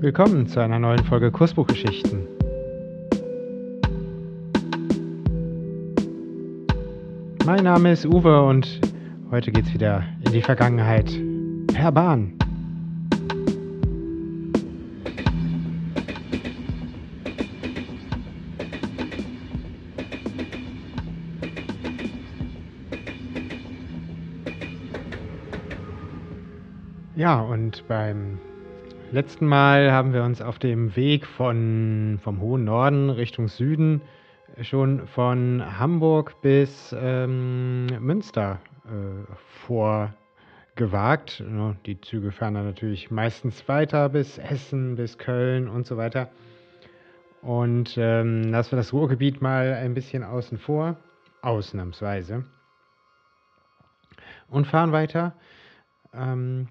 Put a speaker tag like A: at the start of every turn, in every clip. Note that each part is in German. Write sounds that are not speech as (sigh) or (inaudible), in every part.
A: Willkommen zu einer neuen Folge Kursbuchgeschichten. Mein Name ist Uwe und heute geht's wieder in die Vergangenheit per Bahn. Ja, und beim letzten Mal haben wir uns auf dem Weg von, vom hohen Norden Richtung Süden schon von Hamburg bis ähm, Münster äh, vorgewagt. Die Züge fahren dann natürlich meistens weiter bis Essen, bis Köln und so weiter. Und ähm, lassen wir das Ruhrgebiet mal ein bisschen außen vor, ausnahmsweise. Und fahren weiter. Ähm,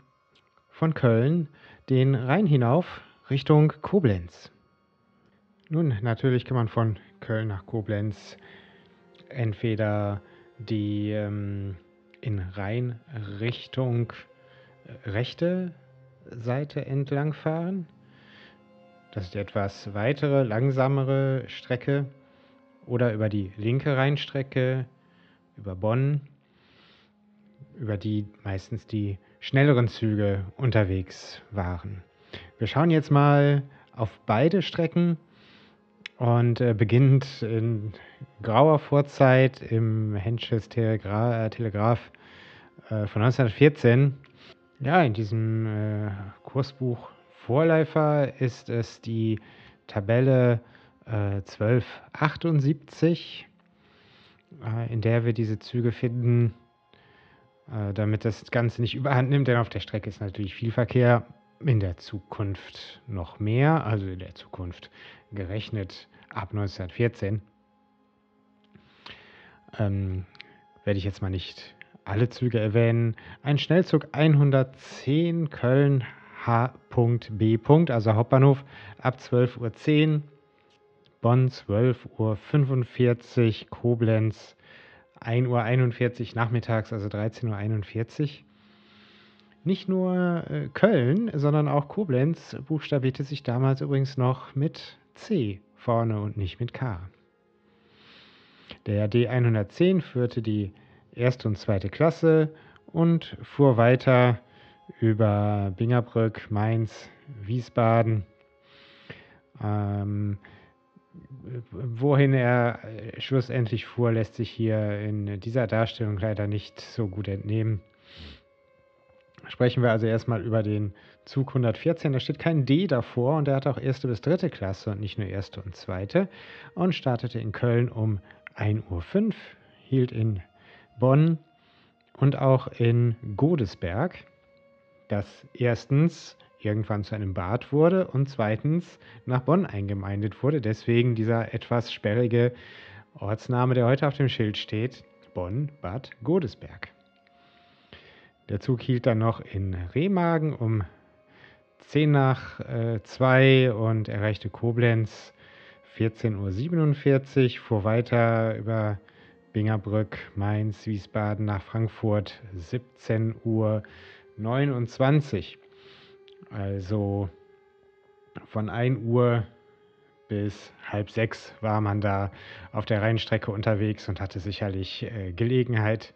A: von Köln den Rhein hinauf Richtung Koblenz. Nun, natürlich kann man von Köln nach Koblenz entweder die ähm, in Rhein-Richtung äh, rechte Seite entlang fahren. Das ist die etwas weitere, langsamere Strecke. Oder über die linke Rheinstrecke, über Bonn, über die meistens die schnelleren Züge unterwegs waren. Wir schauen jetzt mal auf beide Strecken und äh, beginnt in grauer Vorzeit im Henschels Telegra Telegraph äh, von 1914. Ja, in diesem äh, Kursbuch Vorläufer ist es die Tabelle 1278, äh, äh, in der wir diese Züge finden äh, damit das Ganze nicht überhand nimmt, denn auf der Strecke ist natürlich viel Verkehr, in der Zukunft noch mehr, also in der Zukunft gerechnet ab 1914. Ähm, werde ich jetzt mal nicht alle Züge erwähnen. Ein Schnellzug 110 Köln H.B. also Hauptbahnhof ab 12.10 Uhr, Bonn 12.45 Uhr, Koblenz 1.41 Uhr nachmittags, also 13.41 Uhr. Nicht nur äh, Köln, sondern auch Koblenz buchstabierte sich damals übrigens noch mit C vorne und nicht mit K. Der D110 führte die erste und zweite Klasse und fuhr weiter über Bingerbrück, Mainz, Wiesbaden. Ähm, wohin er äh, schlussendlich fuhr, lässt sich hier in dieser Darstellung leider nicht so gut entnehmen. Sprechen wir also erstmal über den Zug 114. Da steht kein D davor und er hat auch erste bis dritte Klasse und nicht nur erste und zweite. Und startete in Köln um 1.05 Uhr, hielt in Bonn und auch in Godesberg, das erstens irgendwann zu einem Bad wurde und zweitens nach Bonn eingemeindet wurde. Deswegen dieser etwas sperrige Ortsname, der heute auf dem Schild steht, Bonn-Bad Godesberg. Der Zug hielt dann noch in Remagen um 10 nach äh, 2 und erreichte Koblenz 14.47 Uhr, fuhr weiter über Bingerbrück, Mainz, Wiesbaden nach Frankfurt 17.29 Uhr. Also von 1 Uhr bis halb sechs war man da auf der Rheinstrecke unterwegs und hatte sicherlich äh, Gelegenheit,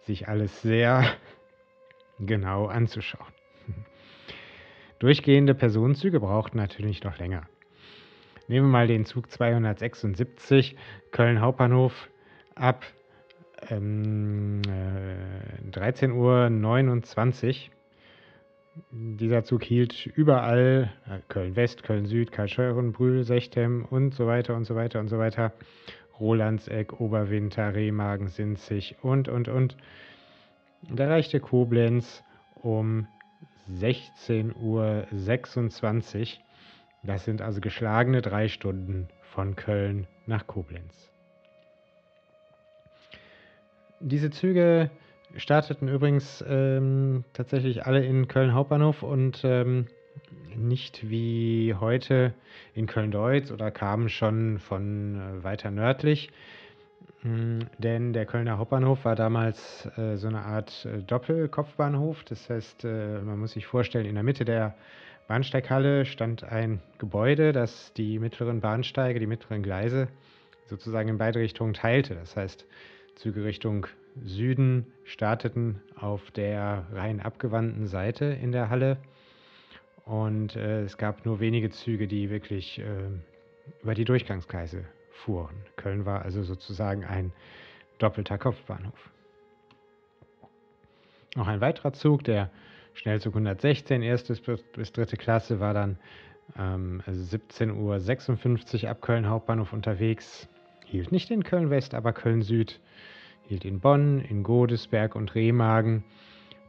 A: sich alles sehr (laughs) genau anzuschauen. (laughs) Durchgehende Personenzüge brauchten natürlich noch länger. Nehmen wir mal den Zug 276 Köln Hauptbahnhof ab ähm, äh, 13.29 Uhr dieser Zug hielt überall, äh, Köln West, Köln Süd, Karlsruhe, Brühl, Sechtem und so weiter und so weiter und so weiter. Rolandseck, Oberwinter, Remagen, Sinzig und, und, und. Und erreichte Koblenz um 16.26 Uhr. Das sind also geschlagene drei Stunden von Köln nach Koblenz. Diese Züge starteten übrigens ähm, tatsächlich alle in Köln Hauptbahnhof und ähm, nicht wie heute in Köln-Deutz oder kamen schon von äh, weiter nördlich. Mm, denn der Kölner Hauptbahnhof war damals äh, so eine Art äh, Doppelkopfbahnhof. Das heißt, äh, man muss sich vorstellen, in der Mitte der Bahnsteighalle stand ein Gebäude, das die mittleren Bahnsteige, die mittleren Gleise sozusagen in beide Richtungen teilte. Das heißt, Züge Richtung Süden starteten auf der rein abgewandten Seite in der Halle und äh, es gab nur wenige Züge, die wirklich äh, über die Durchgangsgleise fuhren. Köln war also sozusagen ein doppelter Kopfbahnhof. Noch ein weiterer Zug, der Schnellzug 116, erstes bis dritte Klasse, war dann ähm, 17.56 Uhr ab Köln Hauptbahnhof unterwegs. Hielt nicht in Köln West, aber Köln Süd. Hielt in Bonn, in Godesberg und Remagen.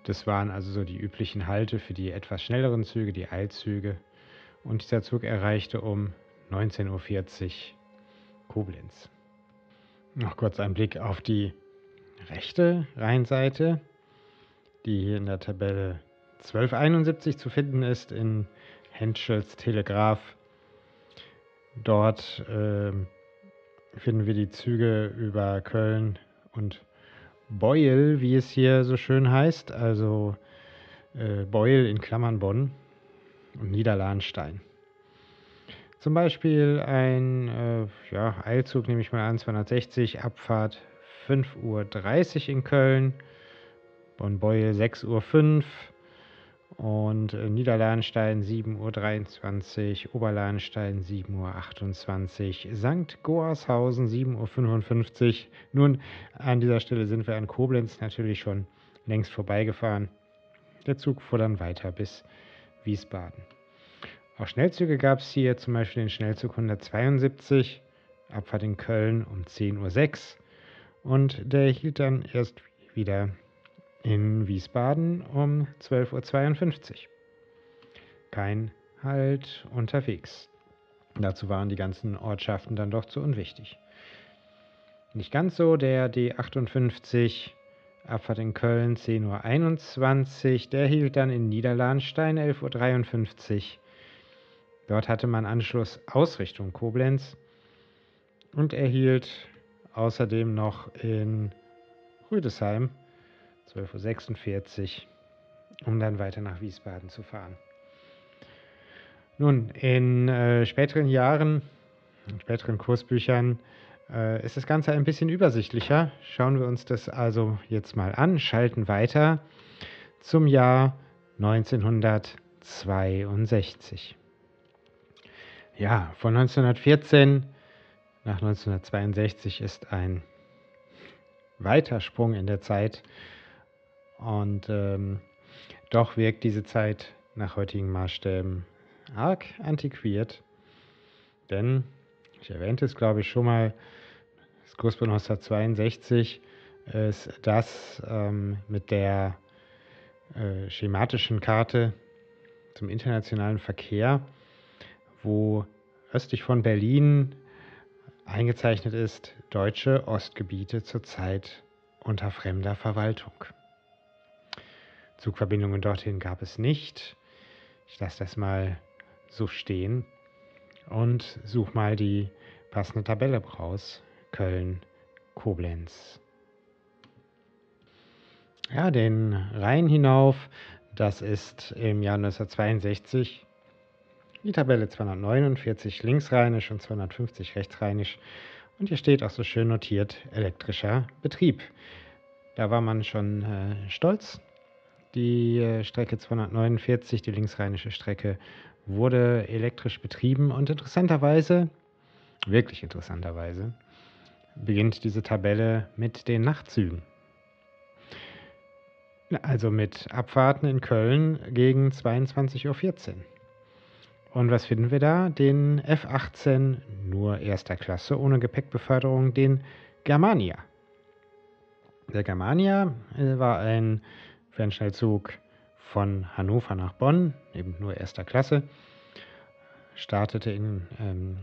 A: Das waren also so die üblichen Halte für die etwas schnelleren Züge, die Eilzüge. Und dieser Zug erreichte um 19.40 Uhr Koblenz. Noch kurz ein Blick auf die rechte Rheinseite, die hier in der Tabelle 1271 zu finden ist in Henschels Telegraph. Dort äh, finden wir die Züge über Köln und Beuel, wie es hier so schön heißt, also äh, Beuel in Klammern Bonn und Niederlahnstein. Zum Beispiel ein äh, ja, Eilzug, nehme ich mal an, 260, Abfahrt 5.30 Uhr in Köln, Bonn-Beuel 6.05 Uhr und äh, Niederlahnstein 7.23 Uhr, Oberlahnstein 7.28 Uhr, St. Goarshausen 7.55 Uhr. Nun, an dieser Stelle sind wir an Koblenz natürlich schon längst vorbeigefahren. Der Zug fuhr dann weiter bis Wiesbaden. Auch Schnellzüge gab es hier, zum Beispiel den Schnellzug 172, Abfahrt in Köln um 10.06 Uhr und der hielt dann erst wieder in Wiesbaden um 12.52 Uhr. Kein Halt unterwegs. Dazu waren die ganzen Ortschaften dann doch zu unwichtig. Nicht ganz so der D58, Abfahrt in Köln 10.21 Uhr, der hielt dann in Niederlahnstein 11.53 Uhr Dort hatte man Anschluss aus Richtung Koblenz und erhielt außerdem noch in Rüdesheim 12.46 Uhr, um dann weiter nach Wiesbaden zu fahren. Nun, in äh, späteren Jahren, in späteren Kursbüchern, äh, ist das Ganze ein bisschen übersichtlicher. Schauen wir uns das also jetzt mal an, schalten weiter zum Jahr 1962. Ja, von 1914 nach 1962 ist ein weiter Sprung in der Zeit und ähm, doch wirkt diese Zeit nach heutigen Maßstäben arg antiquiert, denn ich erwähnte es glaube ich schon mal, das Kursbuch 1962 ist das ähm, mit der äh, schematischen Karte zum internationalen Verkehr wo östlich von Berlin eingezeichnet ist, deutsche Ostgebiete zurzeit unter fremder Verwaltung. Zugverbindungen dorthin gab es nicht. Ich lasse das mal so stehen und suche mal die passende Tabelle raus. Köln, Koblenz. Ja, den Rhein hinauf, das ist im Jahr 1962 die Tabelle 249 linksrheinisch und 250 rechtsrheinisch. Und hier steht auch so schön notiert elektrischer Betrieb. Da war man schon äh, stolz. Die äh, Strecke 249, die linksrheinische Strecke, wurde elektrisch betrieben und interessanterweise, wirklich interessanterweise, beginnt diese Tabelle mit den Nachtzügen. Also mit Abfahrten in Köln gegen 22.14 Uhr. Und was finden wir da? Den F-18, nur erster Klasse, ohne Gepäckbeförderung, den Germania. Der Germania äh, war ein Fernschnellzug von Hannover nach Bonn, eben nur erster Klasse, startete in ähm,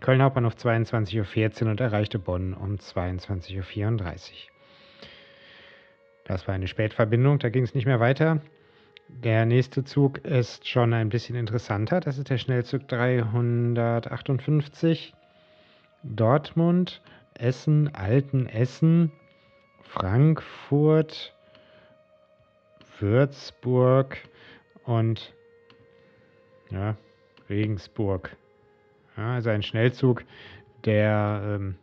A: Köln Hauptbahnhof 22.14 Uhr und erreichte Bonn um 22.34 Uhr. Das war eine Spätverbindung, da ging es nicht mehr weiter. Der nächste Zug ist schon ein bisschen interessanter. Das ist der Schnellzug 358. Dortmund, Essen, Altenessen, Frankfurt, Würzburg und ja, Regensburg. Ja, also ein Schnellzug, der ähm,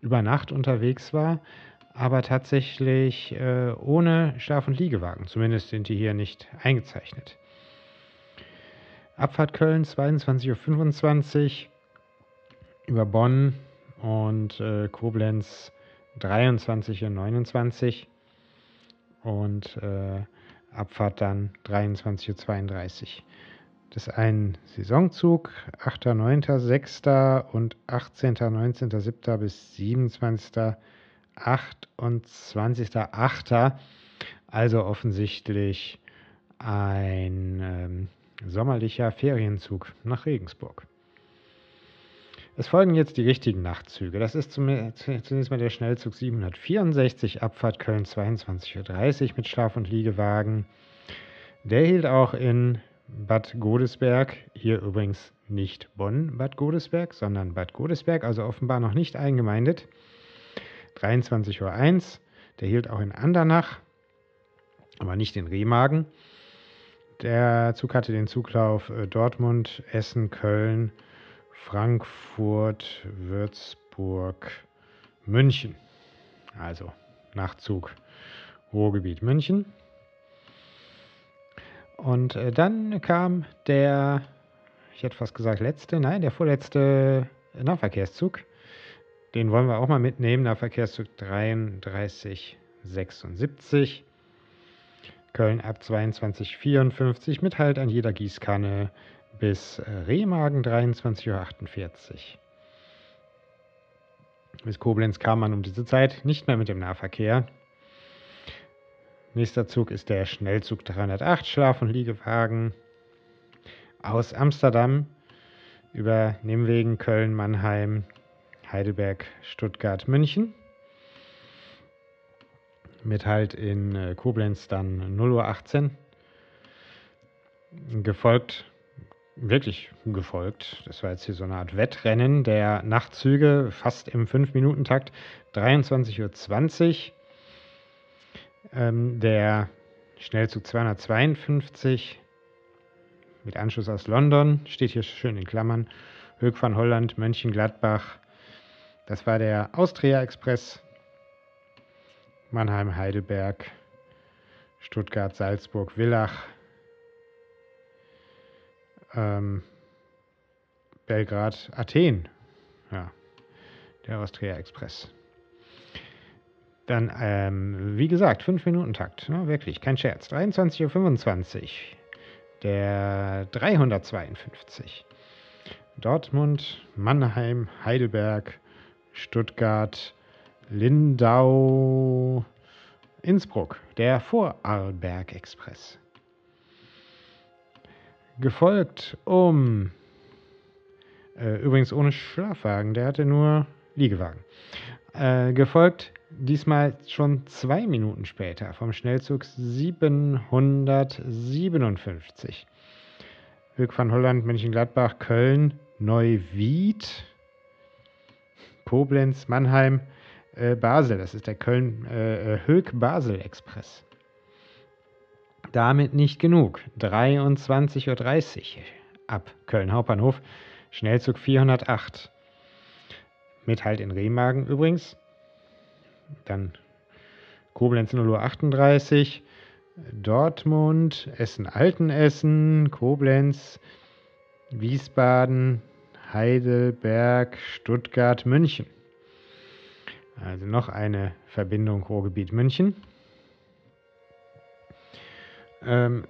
A: über Nacht unterwegs war, aber tatsächlich äh, ohne Schlaf- und Liegewagen. Zumindest sind die hier nicht eingezeichnet. Abfahrt Köln 22.25 Uhr über Bonn und äh, Koblenz 23.29 Uhr und äh, Abfahrt dann 23.32 Uhr. Das ist ein Saisonzug, 8., 9., 6. und 18., 19., 7. bis 27., 28., 8. Also offensichtlich ein ähm, sommerlicher Ferienzug nach Regensburg. Es folgen jetzt die richtigen Nachtzüge. Das ist zunächst mal der Schnellzug 764, Abfahrt Köln 22.30 Uhr mit Schlaf- und Liegewagen. Der hielt auch in Bad Godesberg, hier übrigens nicht Bonn-Bad Godesberg, sondern Bad Godesberg, also offenbar noch nicht eingemeindet. 23.01 Uhr, der hielt auch in Andernach, aber nicht in Remagen. Der Zug hatte den Zuglauf äh, Dortmund, Essen, Köln, Frankfurt, Würzburg, München. Also Nachtzug Ruhrgebiet München. Und äh, dann kam der, ich hätte fast gesagt letzte, nein, der vorletzte Nahverkehrszug. Den wollen wir auch mal mitnehmen, Nahverkehrszug 3376. Köln ab 2254 mit Halt an jeder Gießkanne bis äh, Remagen 23.48 Uhr. Bis Koblenz kam man um diese Zeit nicht mehr mit dem Nahverkehr. Nächster Zug ist der Schnellzug 308 Schlaf- und Liegewagen aus Amsterdam über Nimwegen, Köln, Mannheim, Heidelberg, Stuttgart, München. Mit Halt in äh, Koblenz dann 0.18 Uhr. Gefolgt wirklich gefolgt. Das war jetzt hier so eine Art Wettrennen der Nachtzüge, fast im 5-Minuten-Takt. 23.20 Uhr. Ähm, der Schnellzug 252 mit Anschluss aus London, steht hier schön in Klammern. Höck von Holland, Mönchengladbach. Das war der Austria Express. Mannheim, Heidelberg, Stuttgart, Salzburg, Villach, Belgrad, Athen. Ja, der Austria Express. Dann, ähm, wie gesagt, 5-Minuten-Takt. Ne? Wirklich, kein Scherz. 23.25 Uhr. Der 352. Dortmund, Mannheim, Heidelberg, Stuttgart, Lindau, Innsbruck. Der Vorarlberg Express gefolgt um, äh, übrigens ohne Schlafwagen, der hatte nur Liegewagen, äh, gefolgt diesmal schon zwei Minuten später vom Schnellzug 757. Höck van Holland, Mönchengladbach, Köln, Neuwied, Koblenz, Mannheim, äh, Basel. Das ist der Köln Damit nicht genug. 23.30 Uhr ab Köln Hauptbahnhof, Schnellzug 408. Mit Halt in Remagen übrigens. Dann Koblenz 0.38 Uhr, Dortmund, Essen-Altenessen, Koblenz, Wiesbaden, Heidelberg, Stuttgart, München. Also noch eine Verbindung Ruhrgebiet München ähm,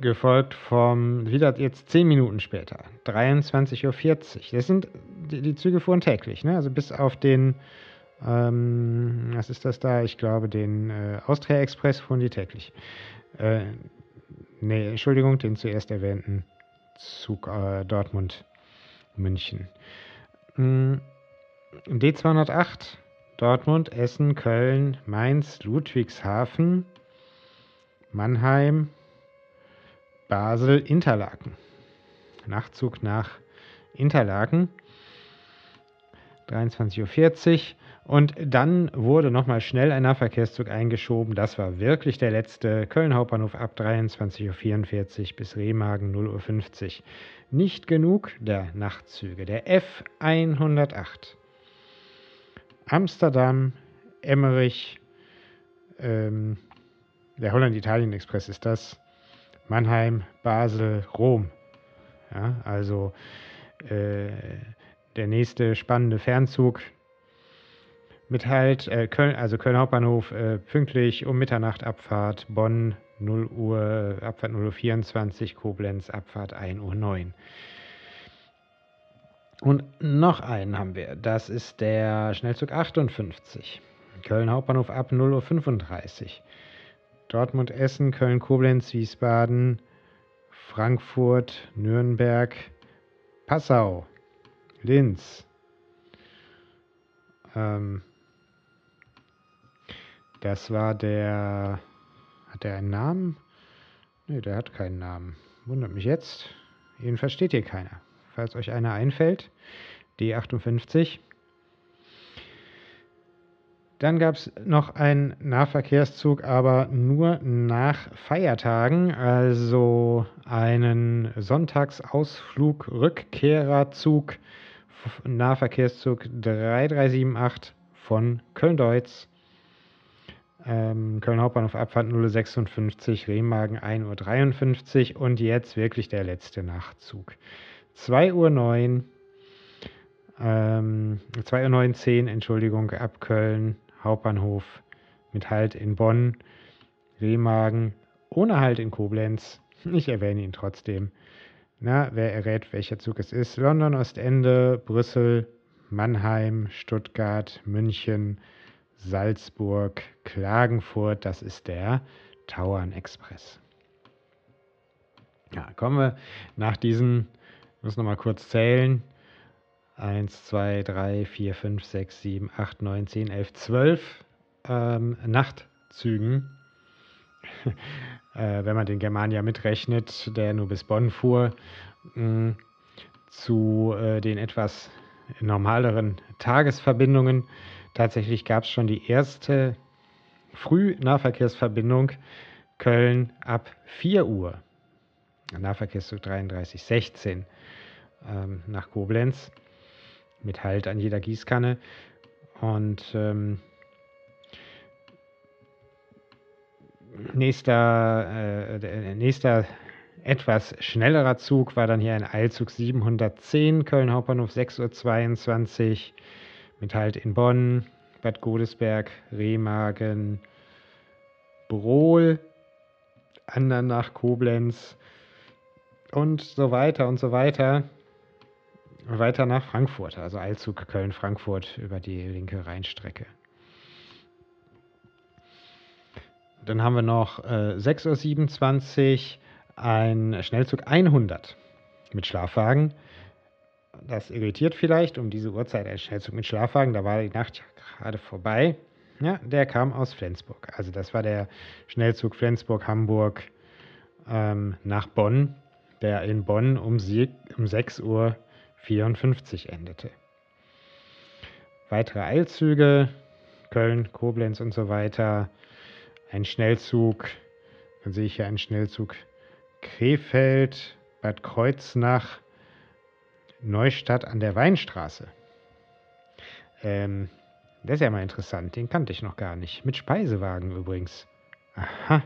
A: gefolgt vom, wieder jetzt 10 Minuten später, 23.40 Uhr. Das sind, die, die, Züge fuhren täglich, ne? also bis auf den, ähm, was ist das da? Ich glaube, den äh, Austria Express fuhren die täglich. Äh, nee, Entschuldigung, den zuerst erwähnten Zug äh, Dortmund, München. Mhm. D208, Dortmund, Essen, Köln, Mainz, Ludwigshafen, Mannheim, Basel, Interlaken. Nachtzug nach Interlaken. 23.40 Uhr. Und dann wurde nochmal schnell ein Nahverkehrszug eingeschoben. Das war wirklich der letzte. Köln Hauptbahnhof ab 23.44 Uhr bis Remagen 0.50 Uhr. Nicht genug der Nachtzüge. Der F108. Amsterdam, Emmerich, ähm, der Holland-Italien-Express ist das. Mannheim, Basel, Rom. Ja, also äh, der nächste spannende Fernzug mit halt äh, Köln, also Köln Hauptbahnhof äh, pünktlich um Mitternacht Abfahrt, Bonn 0 Uhr, Abfahrt 0 Uhr 24, Koblenz Abfahrt 1 Uhr 9. Und noch einen haben wir, das ist der Schnellzug 58. Köln Hauptbahnhof ab 0 Uhr 35. Dortmund, Essen, Köln, Koblenz, Wiesbaden, Frankfurt, Nürnberg, Passau, Linz. Ähm, das war der. Hat der einen Namen? Ne, der hat keinen Namen. Wundert mich jetzt. Jedenfalls steht hier keiner. Falls euch einer einfällt, D58. Dann gab es noch einen Nahverkehrszug, aber nur nach Feiertagen, also einen Sonntagsausflug, Rückkehrerzug, Nahverkehrszug 3378 von Köln-Deutz. Ähm, Köln Hauptbahnhof Abfahrt 056, Remagen 1.53 Uhr und jetzt wirklich der letzte Nachtzug. 2.09 Uhr, ähm, 2.19 Uhr, Entschuldigung, ab Köln Hauptbahnhof mit Halt in Bonn, Remagen, ohne Halt in Koblenz. (laughs) Ich erwähne ihn trotzdem. Na, wer errät, welcher Zug es ist? London, Ostende, Brüssel, Mannheim, Stuttgart, München, Salzburg, Klagenfurt. Das ist der Tauern Express. Ja, kommen wir nach diesen, ich muss nochmal kurz zählen, 1, 2, 3, 4, 5, 6, 7, 8, 9, 10, 11, 12 ähm, Nachtzügen. (laughs) äh, wenn man den Germania mitrechnet, der nur bis Bonn fuhr, mh, zu äh, den etwas normaleren Tagesverbindungen. Tatsächlich gab es schon die erste Frühnahverkehrsverbindung Köln ab 4 Uhr. Nahverkehrszug 3316 ähm, nach Koblenz mit Halt an jeder Gießkanne. Und ähm, nächster, äh, nächster etwas schnellerer Zug war dann hier ein Eilzug 710, Köln Hauptbahnhof 6.22 Uhr mit Halt in Bonn, Bad Godesberg, Remagen, Brohl, Andernach, Koblenz und so weiter und so weiter weiter nach Frankfurt, also Eilzug Köln-Frankfurt über die linke Dann haben wir noch äh, 6.27 Uhr ein Schnellzug 100 mit Schlafwagen. Das irritiert vielleicht um diese Uhrzeit ein Schnellzug mit Schlafwagen. Da war die Nacht gerade vorbei. Ja, der kam aus Flensburg. Also das war der Schnellzug Flensburg-Hamburg ähm, nach Bonn, der in Bonn um, um 6 Uhr 54 endete. Weitere Eilzüge, Köln, Koblenz und so weiter. Ein Schnellzug, dann sehe ich hier einen Schnellzug Krefeld, Bad Kreuznach, Neustadt an der Weinstraße. Ähm, das ist ja mal interessant, den kannte ich noch gar nicht. Mit Speisewagen übrigens. Aha.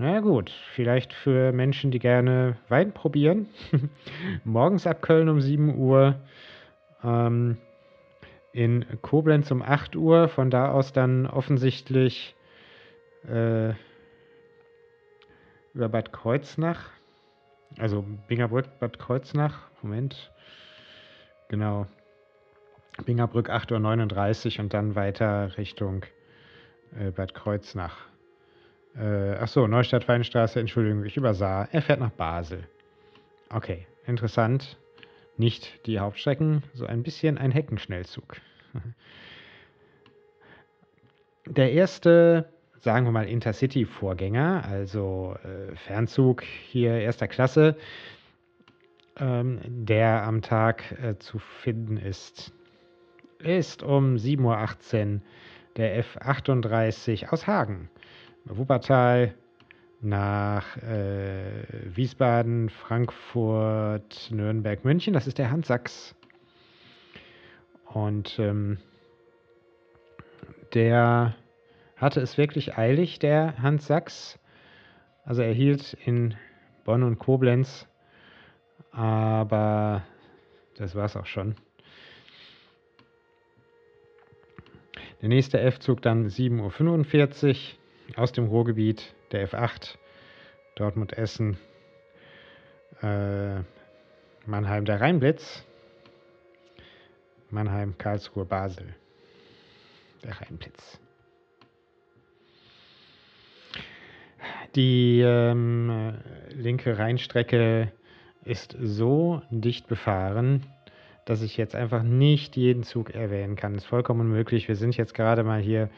A: Na gut, vielleicht für Menschen, die gerne Wein probieren. (laughs) Morgens ab Köln um 7 Uhr, ähm, in Koblenz um 8 Uhr, von da aus dann offensichtlich äh, über Bad Kreuznach, also Bingerbrück, Bad Kreuznach, Moment, genau, Bingerbrück 8.39 Uhr und dann weiter Richtung äh, Bad Kreuznach. Äh, ach so, Neustadt Weinstraße, Entschuldigung, ich übersah. Er fährt nach Basel. Okay, interessant. Nicht die Hauptstrecken, so ein bisschen ein Heckenschnellzug. (laughs) Der erste, sagen wir mal, Intercity-Vorgänger, also äh, Fernzug hier erster Klasse, ähm, der am Tag äh, zu finden ist ist um 7.18 Uhr der F38 aus Hagen, Wuppertal nach äh, Wiesbaden, Frankfurt, Nürnberg, München. Das ist der Hans Sachs. Und ähm, der hatte es wirklich eilig, der Hans Sachs. Also er hielt in Bonn und Koblenz, aber das war es auch schon. Der nächste F-Zug dann 7.45 Uhr aus dem Ruhrgebiet, der F8, Dortmund-Essen, äh, Mannheim, der Rheinblitz, Mannheim, Karlsruhe, Basel, der Rheinblitz. Die ähm, linke Rheinstrecke ist so dicht befahren, dass ich jetzt einfach nicht jeden Zug erwähnen kann. Ist vollkommen unmöglich. Wir sind jetzt gerade mal hier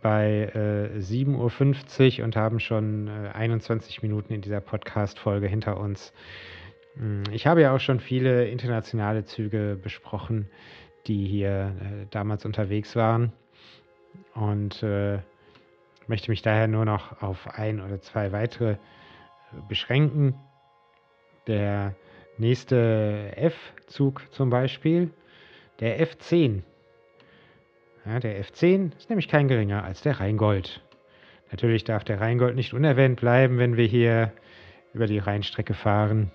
A: bei äh, 7.50 Uhr und haben schon äh, 21 Minuten in dieser Podcast-Folge hinter uns. Hm, ich habe ja auch schon viele internationale Züge besprochen, die hier äh, damals unterwegs waren. Und äh, möchte mich daher nur noch auf ein oder zwei weitere äh, beschränken. Der Nächste F-Zug zum Beispiel, der F10. Ja, der F10 ist nämlich kein geringer als der Rheingold. Natürlich darf der Rheingold nicht unerwähnt bleiben, wenn wir hier über die Rheinstrecke fahren.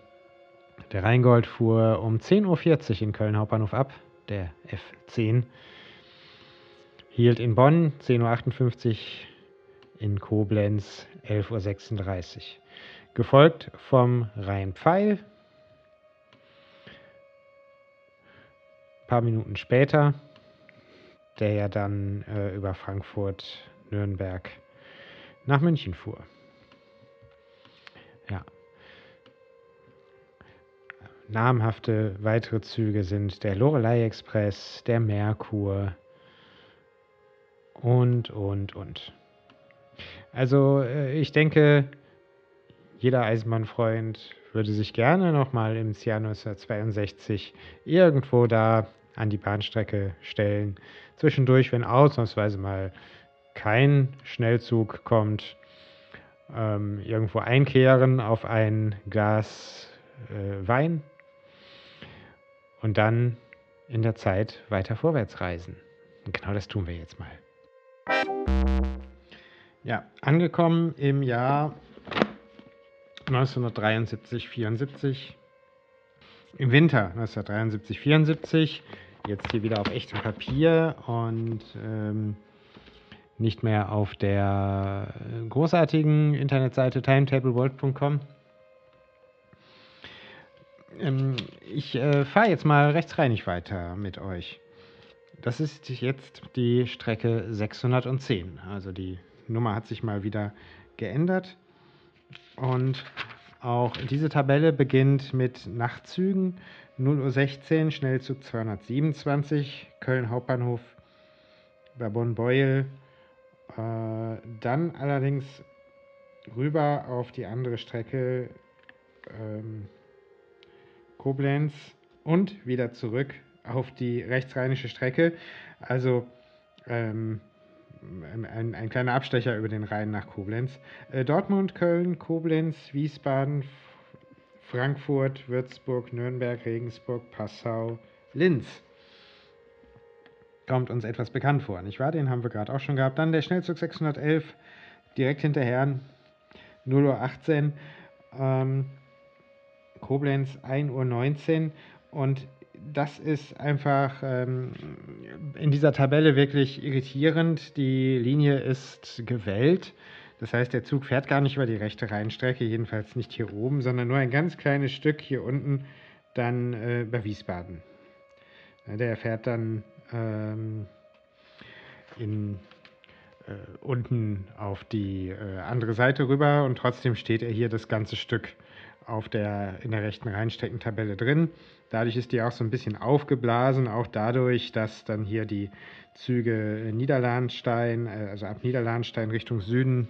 A: Der Rheingold fuhr um 10.40 Uhr in Köln Hauptbahnhof ab, der F10. Hielt in Bonn 10.58 Uhr, in Koblenz 11.36 Uhr. Gefolgt vom Rhein-Pfeil paar Minuten später, der ja dann äh, über Frankfurt, Nürnberg nach München fuhr. Ja. Namhafte weitere Züge sind der Lorelei Express, der Merkur und, und, und. Also äh, ich denke, jeder Eisenbahnfreund würde sich gerne nochmal im Jahr 1962 irgendwo da an die Bahnstrecke stellen. Zwischendurch, wenn ausnahmsweise mal kein Schnellzug kommt, ähm, irgendwo einkehren auf ein Glas äh, Wein und dann in der Zeit weiter vorwärts reisen. Und genau das tun wir jetzt mal. Ja, angekommen im Jahr 1973, 74 im Winter 1973, 74, jetzt hier wieder auf echtem Papier und ähm, nicht mehr auf der großartigen Internetseite timetableworld.com. Ähm, ich äh, fahre jetzt mal rechtsreinig weiter mit euch. Das ist jetzt die Strecke 610. Also die Nummer hat sich mal wieder geändert. Und auch diese Tabelle beginnt mit Nachtzügen 0.16 Uhr, Schnellzug 227, Köln Hauptbahnhof über Bonn-Beuel. Äh, dann allerdings rüber auf die andere Strecke ähm, Koblenz und wieder zurück auf die rechtsrheinische Strecke. Also ähm, ein, ein, kleiner Abstecher über den Rhein nach Koblenz. Äh, Dortmund, Köln, Koblenz, Wiesbaden, Frankfurt, Würzburg, Nürnberg, Regensburg, Passau, Linz. Kommt uns etwas bekannt vor, nicht wahr? Den haben wir gerade auch schon gehabt. Dann der Schnellzug 611, direkt hinterher, 0.18 Uhr. Ähm, Koblenz 1.19 Uhr. Und das ist einfach ähm, in dieser Tabelle wirklich irritierend. Die Linie ist gewellt. Das heißt, der Zug fährt gar nicht über die rechte Rheinstrecke, jedenfalls nicht hier oben, sondern nur ein ganz kleines Stück hier unten dann äh, bei Wiesbaden. Der fährt dann ähm, in, äh, unten auf die äh, andere Seite rüber und trotzdem steht er hier das ganze Stück auf der, in der rechten Rheinstreckentabelle drin. Dadurch ist die auch so ein bisschen aufgeblasen, auch dadurch, dass dann hier die Züge Niederlahnstein, äh, also ab Niederlahnstein Richtung Süden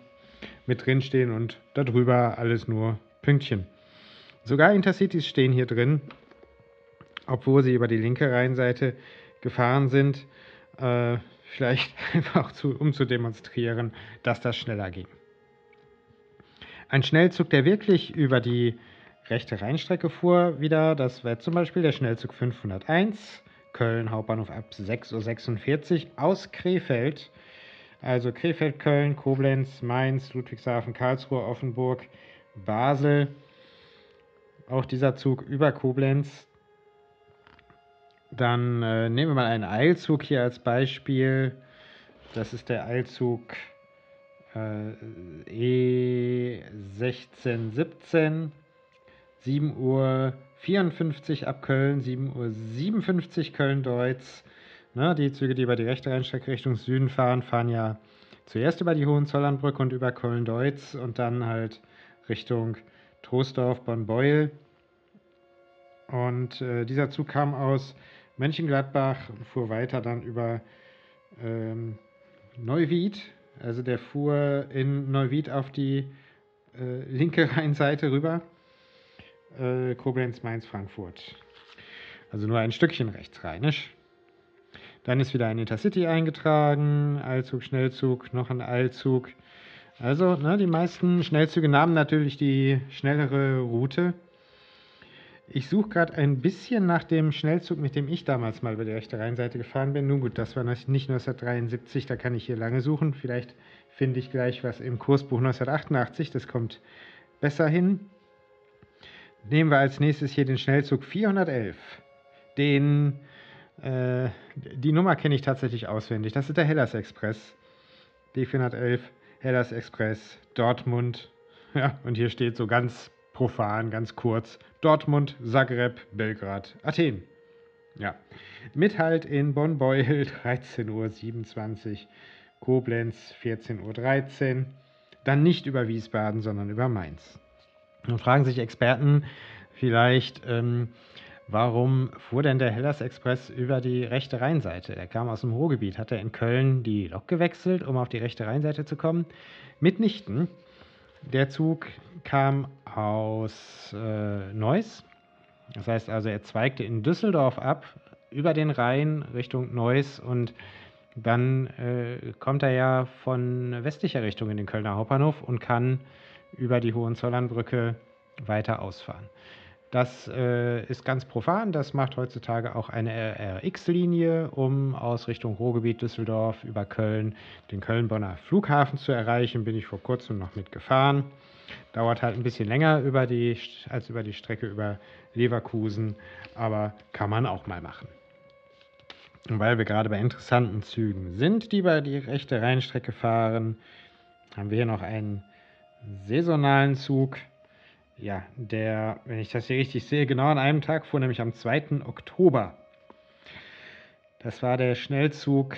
A: mit drin stehen und darüber alles nur Pünktchen. Sogar Intercities stehen hier drin, obwohl sie über die linke Rheinseite gefahren sind. Äh, vielleicht (laughs) einfach zu, um zu demonstrieren, dass das schneller ging. Ein Schnellzug, der wirklich über die rechte Rheinstrecke fuhr, wieder, das wäre zum Beispiel der Schnellzug 501, Köln Hauptbahnhof ab 6.46 Uhr aus Krefeld. Also Krefeld, Köln, Koblenz, Mainz, Ludwigshafen, Karlsruhe, Offenburg, Basel. Auch dieser Zug über Koblenz dann äh, nehmen wir mal einen Eilzug hier als Beispiel. Das ist der Eilzug äh, E1617, 7 Uhr 54 ab Köln, 7 Uhr 57 Köln-Deutz. Ne, die Züge, die über die rechte Rheinstrecke Richtung Süden fahren, fahren ja zuerst über die Hohenzollernbrücke und über Köln-Deutz und dann halt Richtung Troisdorf, Bonn-Beuel. Und äh, dieser Zug kam aus Mönchengladbach fuhr weiter dann über ähm, Neuwied. Also der fuhr in Neuwied auf die äh, linke Rheinseite rüber. Äh, Koblenz, Mainz, Frankfurt. Also nur ein Stückchen rechtsrheinisch. Dann ist wieder ein Intercity eingetragen, Eilzug, Schnellzug, noch ein Eilzug. Also ne, die meisten Schnellzüge nahmen natürlich die schnellere Route. Ich suche gerade ein bisschen nach dem Schnellzug, mit dem ich damals mal über die rechte Rheinseite gefahren bin. Nun gut, das war nicht 1973, da kann ich hier lange suchen. Vielleicht finde ich gleich was im Kursbuch 1988, das kommt besser hin. Nehmen wir als nächstes hier den Schnellzug 411. Den, äh, die Nummer kenne ich tatsächlich auswendig. Das ist der Hellas Express. D411, Hellas Express, Dortmund. (laughs) Ja, und hier steht so ganz profan, ganz kurz, Dortmund, Zagreb, Belgrad, Athen. Ja, mit Halt in Bonn-Beuel 13.27 (laughs) Uhr, Koblenz 14.13 Uhr, dann nicht über Wiesbaden, sondern über Mainz. Nun fragen sich Experten vielleicht, ähm, warum fuhr denn der Hellas Express über die rechte Rheinseite? Er kam aus dem Ruhrgebiet. Hat er in Köln die Lok gewechselt, um auf die rechte Rheinseite zu kommen? Mitnichten. Der Zug kam aus äh, Neuss. Das heißt also, er zweigte in Düsseldorf ab, über den Rhein Richtung Neuss und dann äh, kommt er ja von westlicher Richtung in den Kölner Hauptbahnhof und kann über die Hohenzollernbrücke weiter ausfahren. Das äh, ist ganz profan, das macht heutzutage auch eine RX-Linie, um aus Richtung Ruhrgebiet Düsseldorf über Köln den Köln-Bonner Flughafen zu erreichen. Bin ich vor kurzem noch mitgefahren. Dauert halt ein bisschen länger über die, als über die Strecke über Leverkusen, aber kann man auch mal machen. Und weil wir gerade bei interessanten Zügen sind, die über die rechte Rheinstrecke fahren, haben wir hier noch einen saisonalen Zug ja, der, wenn ich das hier richtig sehe, genau an einem Tag fuhr, nämlich am 2. Oktober. Das war der Schnellzug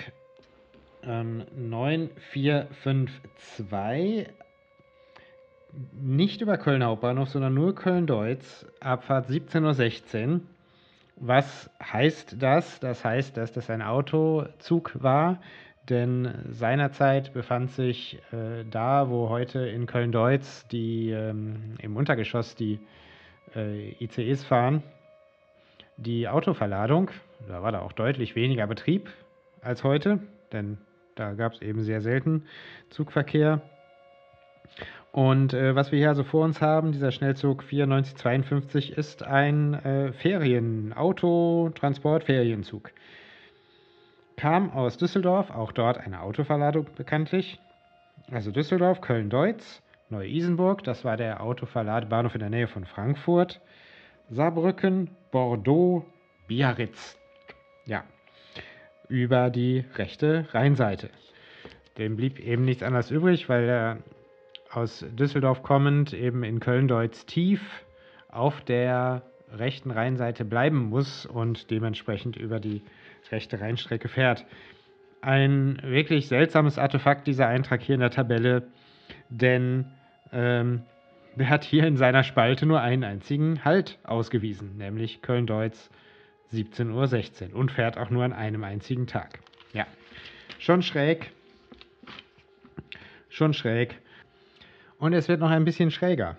A: ähm, 9452. Nicht über Köln Hauptbahnhof, sondern nur Köln-Deutz, Abfahrt 17.16 Uhr. Was heißt das? Das heißt, dass das ein Autozug war, denn seinerzeit befand sich äh, da, wo heute in Köln-Deutz die ähm, im Untergeschoss die äh, ICEs fahren, die Autoverladung. Da war da auch deutlich weniger Betrieb als heute, denn da gab es eben sehr selten Zugverkehr. Und äh, was wir hier also vor uns haben, dieser Schnellzug 9452, ist ein äh, Ferien-, Auto-, Transport-Ferienzug kam aus Düsseldorf, auch dort eine Autoverladung bekanntlich. Also Düsseldorf, Köln-Deutz, Neu-Isenburg, das war der Autoverladebahnhof in der Nähe von Frankfurt, Saarbrücken, Bordeaux, Biarritz. Ja, über die rechte Rheinseite. Dem blieb eben nichts anderes übrig, weil er aus Düsseldorf kommend eben in Köln-Deutz tief auf der rechten Rheinseite bleiben muss und dementsprechend über die rechte Rheinstrecke fährt. Ein wirklich seltsames Artefakt, dieser Eintrag hier in der Tabelle, denn ähm, er hat hier in seiner Spalte nur einen einzigen Halt ausgewiesen, nämlich Köln-Deutz 17.16 Uhr und fährt auch nur an einem einzigen Tag. Ja, schon schräg. Schon schräg. Und es wird noch ein bisschen schräger.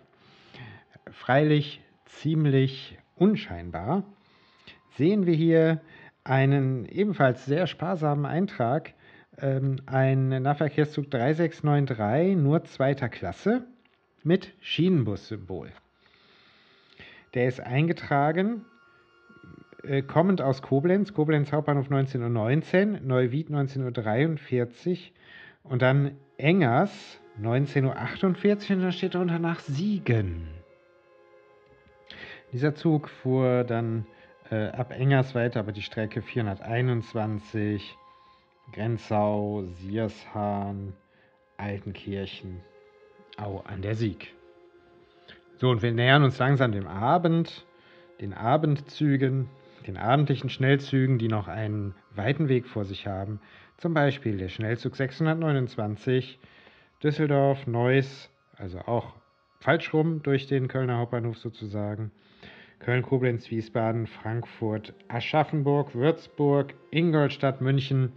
A: Freilich ziemlich unscheinbar sehen wir hier einen ebenfalls sehr sparsamen Eintrag. Ähm, ein Nahverkehrszug 3693, nur zweiter Klasse, mit Schienenbus-Symbol. Der ist eingetragen, äh, kommend aus Koblenz, Koblenz Hauptbahnhof 19.19 Uhr, Neuwied 19.43 Uhr und dann Engers 19.48 Uhr und dann steht darunter nach Siegen. Dieser Zug fuhr dann äh, ab Engers weiter, aber die Strecke 421, Grenzau, Siershahn, Altenkirchen, Au an der Sieg. So, und wir nähern uns langsam dem Abend, den Abendzügen, den abendlichen Schnellzügen, die noch einen weiten Weg vor sich haben. Zum Beispiel der Schnellzug 629, Düsseldorf, Neuss, also auch falsch rum durch den Kölner Hauptbahnhof sozusagen. Köln, Koblenz, Wiesbaden, Frankfurt, Aschaffenburg, Würzburg, Ingolstadt, München.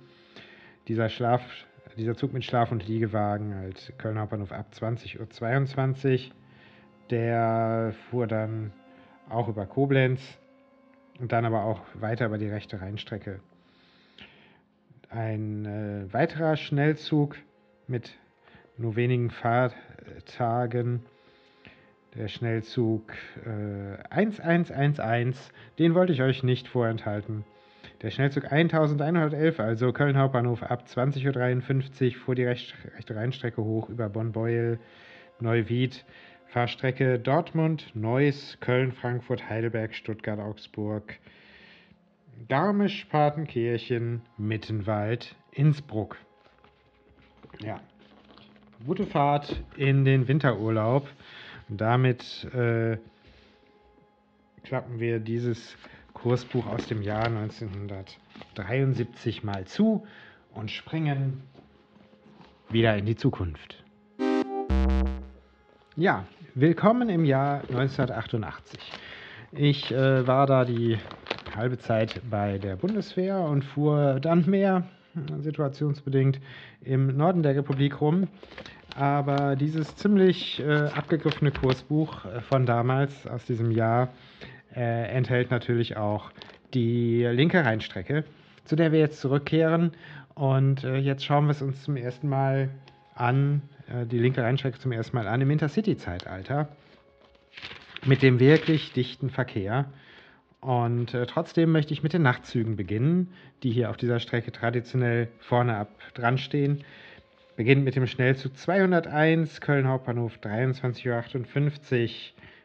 A: Dieser, Schlaf, dieser Zug mit Schlaf- und Liegewagen als Köln Hauptbahnhof ab 20.22 Uhr. Der fuhr dann auch über Koblenz und dann aber auch weiter über die rechte Rheinstrecke. Ein äh, weiterer Schnellzug mit nur wenigen Fahrtagen der Schnellzug äh, 1111, den wollte ich euch nicht vorenthalten. Der Schnellzug 1111, also Köln Hauptbahnhof ab 20.53 Uhr, fuhr die rechte, rechte Rheinstrecke hoch über Bonn-Beuel, Neuwied, Fahrstrecke Dortmund, Neuss, Köln, Frankfurt, Heidelberg, Stuttgart, Augsburg, Garmisch, Partenkirchen, Mittenwald, Innsbruck. Ja, gute Fahrt in den Winterurlaub. Und damit äh, klappen wir dieses Kursbuch aus dem Jahr 1973 mal zu und springen wieder in die Zukunft. Ja, willkommen im Jahr 1988. Ich äh, war da die halbe Zeit bei der Bundeswehr und fuhr dann mehr, situationsbedingt, im Norden der Republik rum aber dieses ziemlich äh, abgegriffene Kursbuch äh, von damals, aus diesem Jahr, äh, enthält natürlich auch die linke Rheinstrecke, zu der wir jetzt zurückkehren. Und äh, jetzt schauen wir es uns zum ersten Mal an, äh, die linke Rheinstrecke zum ersten Mal an im Intercity-Zeitalter mit dem wirklich dichten Verkehr. Und äh, trotzdem möchte ich mit den Nachtzügen beginnen, die hier auf dieser Strecke traditionell vorne ab dran stehen. Beginnt mit dem Schnellzug 201, Köln Hauptbahnhof 23.58 Uhr,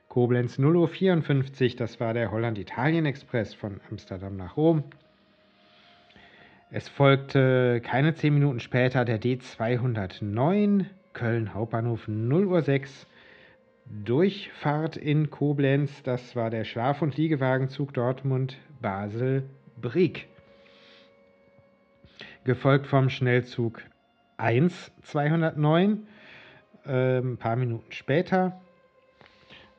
A: Koblenz 0.54 Uhr, das war der Holland-Italien-Express von Amsterdam nach Rom. Es folgte keine 10 Minuten später der D209, Köln Hauptbahnhof 0.06 Uhr, Durchfahrt in Koblenz, das war der Schlaf- und Liegewagenzug Dortmund-Basel-Brieg. Gefolgt vom Schnellzug 1 209, äh, ein paar Minuten später.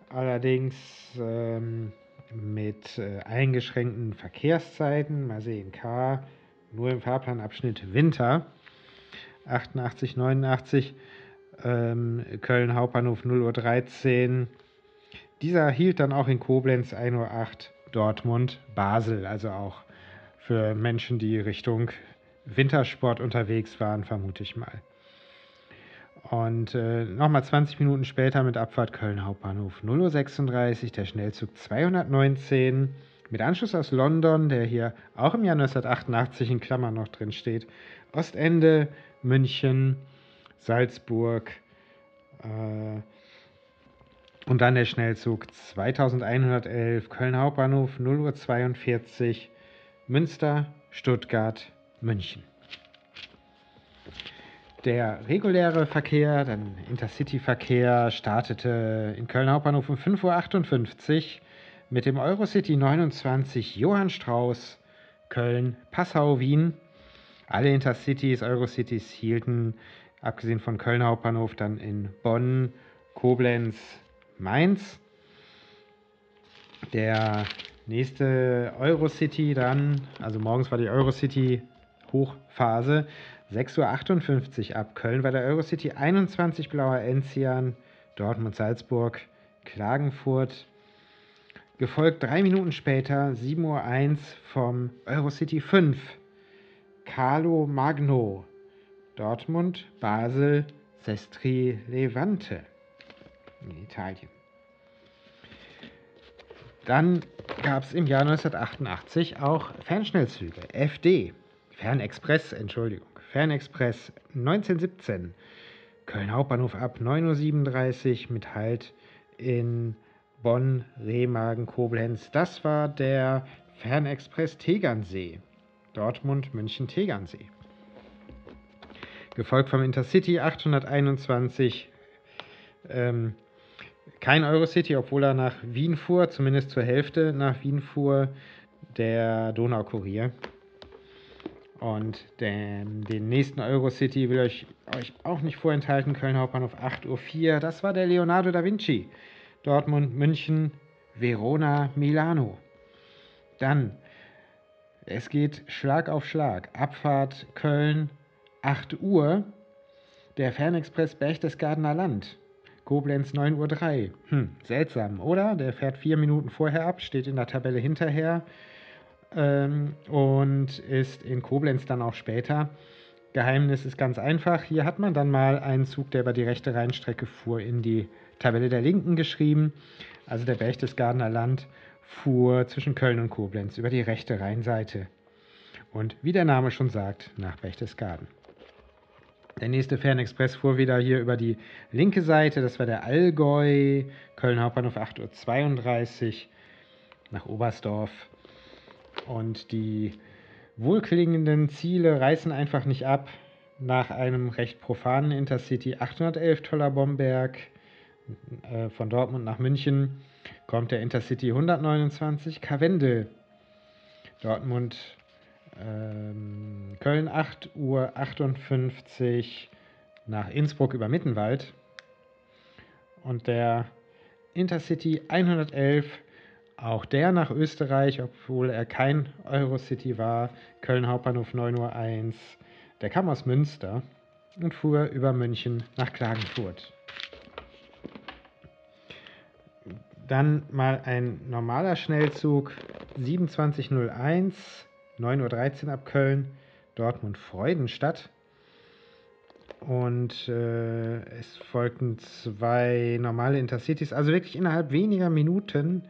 A: Allerdings ähm, mit äh, eingeschränkten Verkehrszeiten, mal sehen, K, nur im Fahrplanabschnitt Winter, 88, 89, ähm, Köln Hauptbahnhof 0.13 Uhr. Dieser hielt dann auch in Koblenz 1.08 Uhr, Dortmund, Basel, also auch für Menschen, die Richtung Wintersport unterwegs waren, vermute ich mal. Und äh, nochmal 20 Minuten später mit Abfahrt Köln Hauptbahnhof 0.36 Uhr, der Schnellzug 219 mit Anschluss aus London, der hier auch im Jahr 1988 in Klammern noch drin steht. Ostende, München, Salzburg äh, und dann der Schnellzug 2111 Köln Hauptbahnhof 0.42 Uhr, Münster, Stuttgart, München. Der reguläre Verkehr, dann Intercity-Verkehr, startete in Köln Hauptbahnhof um 5.58 Uhr mit dem Eurocity 29 Johann Strauß, Köln, Passau, Wien. Alle Intercities, Eurocities hielten, abgesehen von Köln Hauptbahnhof, dann in Bonn, Koblenz, Mainz. Der nächste Eurocity dann, also morgens war die Eurocity Hochphase. 6.58 Uhr ab Köln war der Eurocity 21 blauer Enzian, Dortmund, Salzburg, Klagenfurt. Gefolgt drei Minuten später, 7.01 Uhr vom Eurocity 5. Carlo Magno. Dortmund, Basel, Sestri Levante. In Italien. Dann gab es im Jahr 1988 auch Fernschnellzüge, FD, Fernexpress, Entschuldigung, Fernexpress 1917, Köln Hauptbahnhof ab 9.37 Uhr mit Halt in Bonn, Remagen, Koblenz. Das war der Fernexpress Tegernsee, Dortmund, München, Tegernsee. Gefolgt vom Intercity 821 ähm, kein Eurocity, obwohl er nach Wien fuhr, zumindest zur Hälfte nach Wien fuhr, der Donaukurier. Und den, den nächsten Eurocity will ich euch auch nicht vorenthalten. Köln Hauptbahnhof 8.04 Uhr. Das war der Leonardo da Vinci. Dortmund, München, Verona, Milano. Dann, es geht Schlag auf Schlag. Abfahrt Köln, 8 Uhr. Der Fernexpress Berchtesgadener Land. Koblenz 9.03 Uhr. Hm, seltsam, oder? Der fährt vier Minuten vorher ab, steht in der Tabelle hinterher ähm, und ist in Koblenz dann auch später. Geheimnis ist ganz einfach. Hier hat man dann mal einen Zug, der über die rechte Rheinstrecke fuhr, in die Tabelle der Linken geschrieben. Also der Berchtesgadener Land fuhr zwischen Köln und Koblenz über die rechte Rheinseite. Und wie der Name schon sagt, nach Berchtesgaden. Der nächste Fernexpress fuhr wieder hier über die linke Seite, das war der Allgäu, Köln Hauptbahnhof 8.32 Uhr nach Oberstdorf. Und die wohlklingenden Ziele reißen einfach nicht ab. Nach einem recht profanen Intercity 811 Toller Bomberg äh, von Dortmund nach München kommt der Intercity 129 Karwendel. Dortmund ähm, Köln 8 Uhr 58 nach Innsbruck über Mittenwald. Und der Intercity 111, auch der nach Österreich, obwohl er kein Eurocity war, Köln Hauptbahnhof 9 Uhr 1. Der kam aus Münster und fuhr über München nach Klagenfurt. Dann mal ein normaler Schnellzug 2701 9.13 Uhr ab Köln, Dortmund-Freudenstadt. Und äh, es folgten zwei normale Intercities, also wirklich innerhalb weniger Minuten.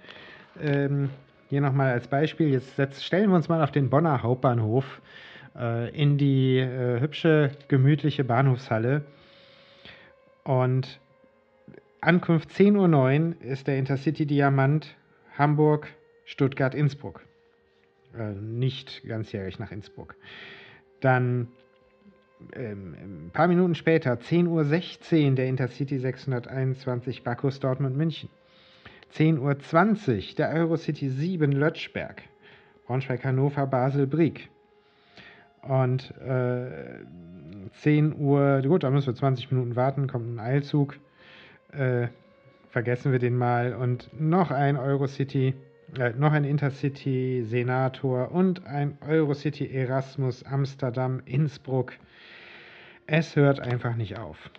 A: Ähm, hier nochmal als Beispiel, jetzt, jetzt, stellen wir uns mal auf den Bonner Hauptbahnhof äh, in die äh, hübsche, gemütliche Bahnhofshalle. Und Ankunft 10.09 Uhr ist der Intercity Diamant Hamburg, Stuttgart, Innsbruck äh, nicht ganzjährig nach Innsbruck. Dann ähm, ein paar Minuten später, 10.16 Uhr, der Intercity 621 Bacchus Dortmund München. 10.20 Uhr, der Eurocity 7 Lötschberg. Braunschweig Hannover Basel Brieg. Und äh, 10 Uhr, gut, da müssen wir 20 Minuten warten, kommt ein Eilzug. Äh, vergessen wir den mal. Und noch ein Eurocity äh, noch ein Intercity Senator und ein Eurocity Erasmus Amsterdam Innsbruck. Es hört einfach nicht auf.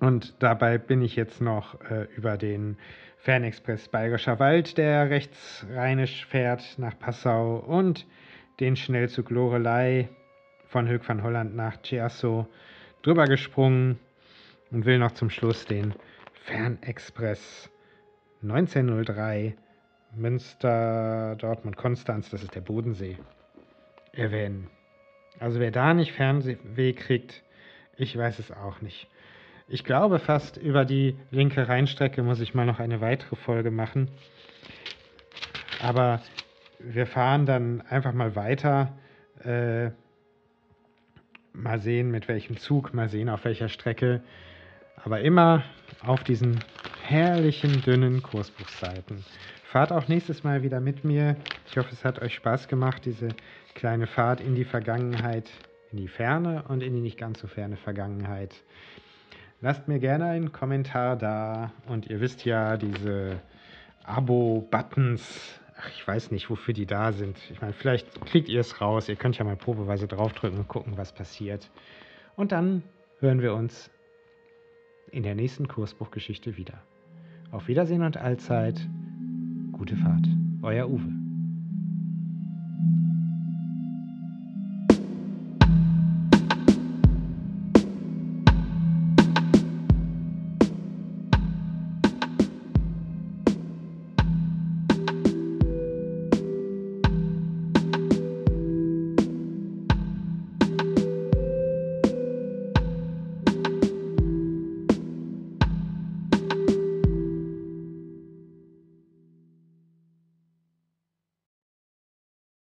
A: Und dabei bin ich jetzt noch äh, über den Fernexpress Bayerischer Wald, der rechtsrheinisch fährt nach Passau und den Schnellzug Lorelei von Höck van Holland nach Chiasso drüber gesprungen und will noch zum Schluss den Fernexpress 1903 Münster, Dortmund, Konstanz, das ist der Bodensee, erwähnen. Also wer da nicht Fernweh kriegt, ich weiß es auch nicht. Ich glaube fast, über die linke Rheinstrecke muss ich mal noch eine weitere Folge machen. Aber wir fahren dann einfach mal weiter. Äh, mal sehen, mit welchem Zug, mal sehen, auf welcher Strecke. Aber immer auf diesen herrlichen, dünnen Kursbuchseiten. Fahrt auch nächstes Mal wieder mit mir. Ich hoffe, es hat euch Spaß gemacht, diese kleine Fahrt in die Vergangenheit, in die ferne und in die nicht ganz so ferne Vergangenheit. Lasst mir gerne einen Kommentar da und ihr wisst ja, diese Abo-Buttons, ich weiß nicht, wofür die da sind. Ich meine, vielleicht kriegt ihr es raus. Ihr könnt ja mal probeweise draufdrücken und gucken, was passiert. Und dann hören wir uns in der nächsten Kursbuchgeschichte wieder. Auf Wiedersehen und allzeit Gute Fahrt. Euer Uwe.